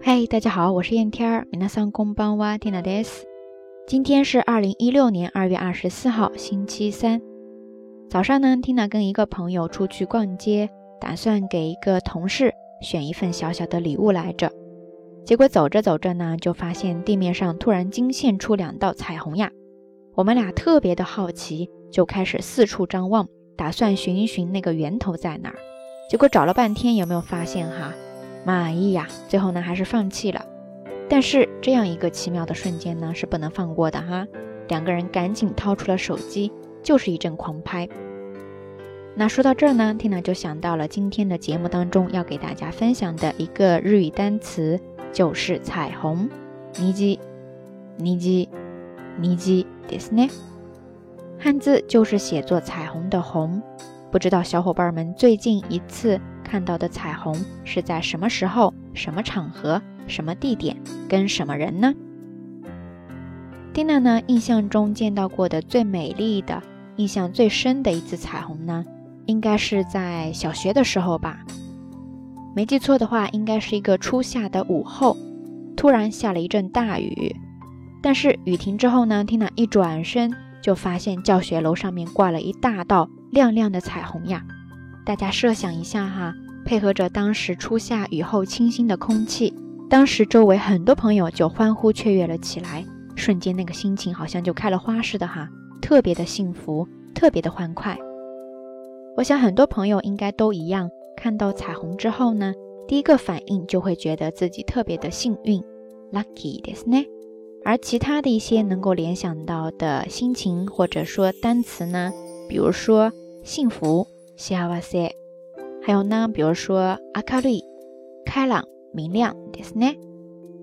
嗨，大家好，我是燕天儿。皆さんこんばんは、ティナです。今天是二零一六年二月二十四号，星期三。早上呢，Tina 跟一个朋友出去逛街，打算给一个同事选一份小小的礼物来着。结果走着走着呢，就发现地面上突然惊现出两道彩虹呀！我们俩特别的好奇，就开始四处张望，打算寻一寻那个源头在哪儿。结果找了半天，有没有发现哈？ 满意呀！最后呢，还是放弃了。但是这样一个奇妙的瞬间呢，是不能放过的哈。两个人赶紧掏出了手机，就是一阵狂拍。那说到这儿呢，Tina 就想到了今天的节目当中要给大家分享的一个日语单词，就是彩虹。虹，虹，虹，ですね。汉字就是写作彩虹的虹。不知道小伙伴们最近一次 看到的彩虹是在什么时候、什么场合、什么地点、跟什么人呢？蒂娜呢，印象中见到过的最美丽的、印象最深的一次彩虹呢，应该是在小学的时候吧。没记错的话，应该是一个初夏的午后，突然下了一阵大雨。但是雨停之后呢，蒂娜一转身就发现教学楼上面挂了一大道。亮亮的彩虹呀！大家设想一下哈，配合着当时初夏雨后清新的空气，当时周围很多朋友就欢呼雀跃了起来，瞬间那个心情好像就开了花似的哈，特别的幸福，特别的欢快。我想很多朋友应该都一样，看到彩虹之后呢，第一个反应就会觉得自己特别的幸运，lucky ですね。而其他的一些能够联想到的心情或者说单词呢，比如说。幸福， 幸せ。还有呢，比如说阿卡丽，开朗、明亮，ですね。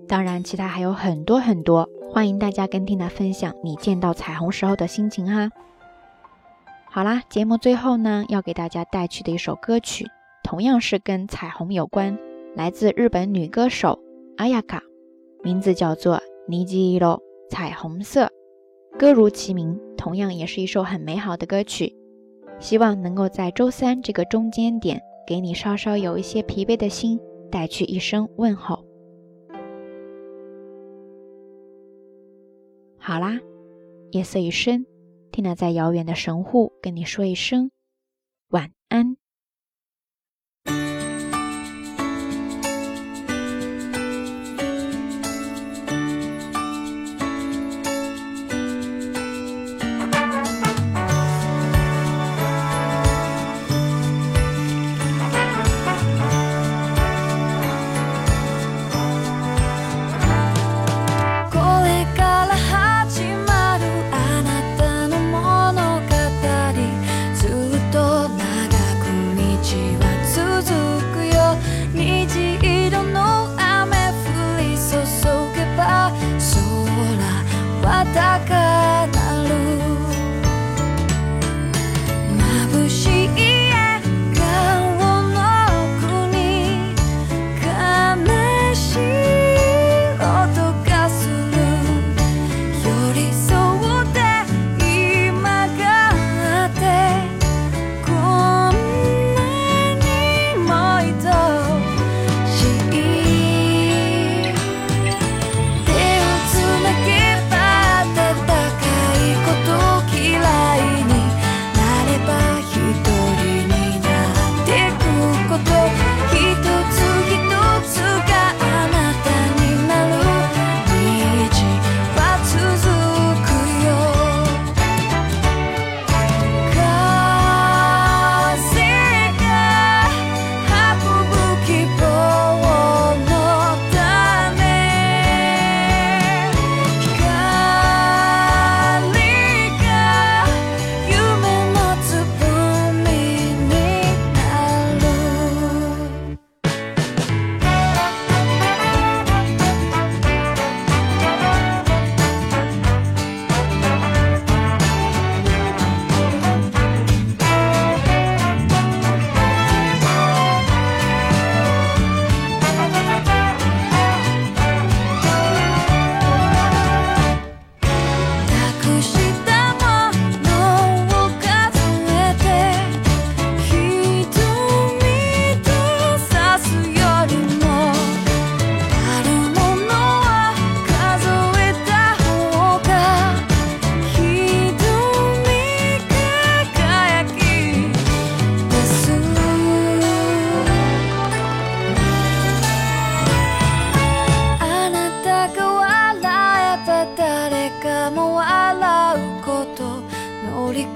当然，其他还有很多很多。欢迎大家跟蒂娜分享你见到彩虹时候的心情哈。好啦，节目最后呢，要给大家带去的一首歌曲，同样是跟彩虹有关，来自日本女歌手阿亚卡，名字叫做《尼基罗》，彩虹色。歌如其名，同样也是一首很美好的歌曲。 希望能够在周三这个中间点，给你稍稍有一些疲惫的心带去一声问候。好啦，夜色已深，听了在遥远的神户跟你说一声晚安。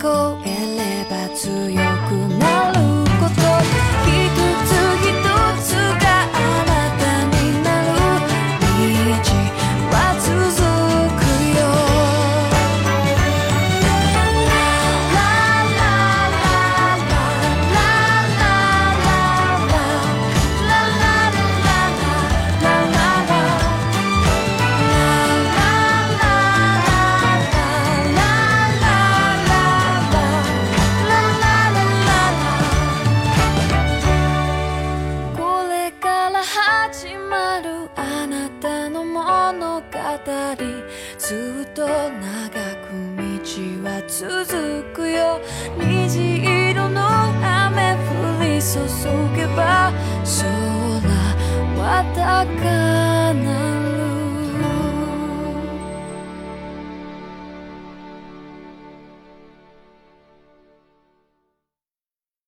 않고 物語。ずっと長く道は続くよ。虹色の雨降り注げば空は高鳴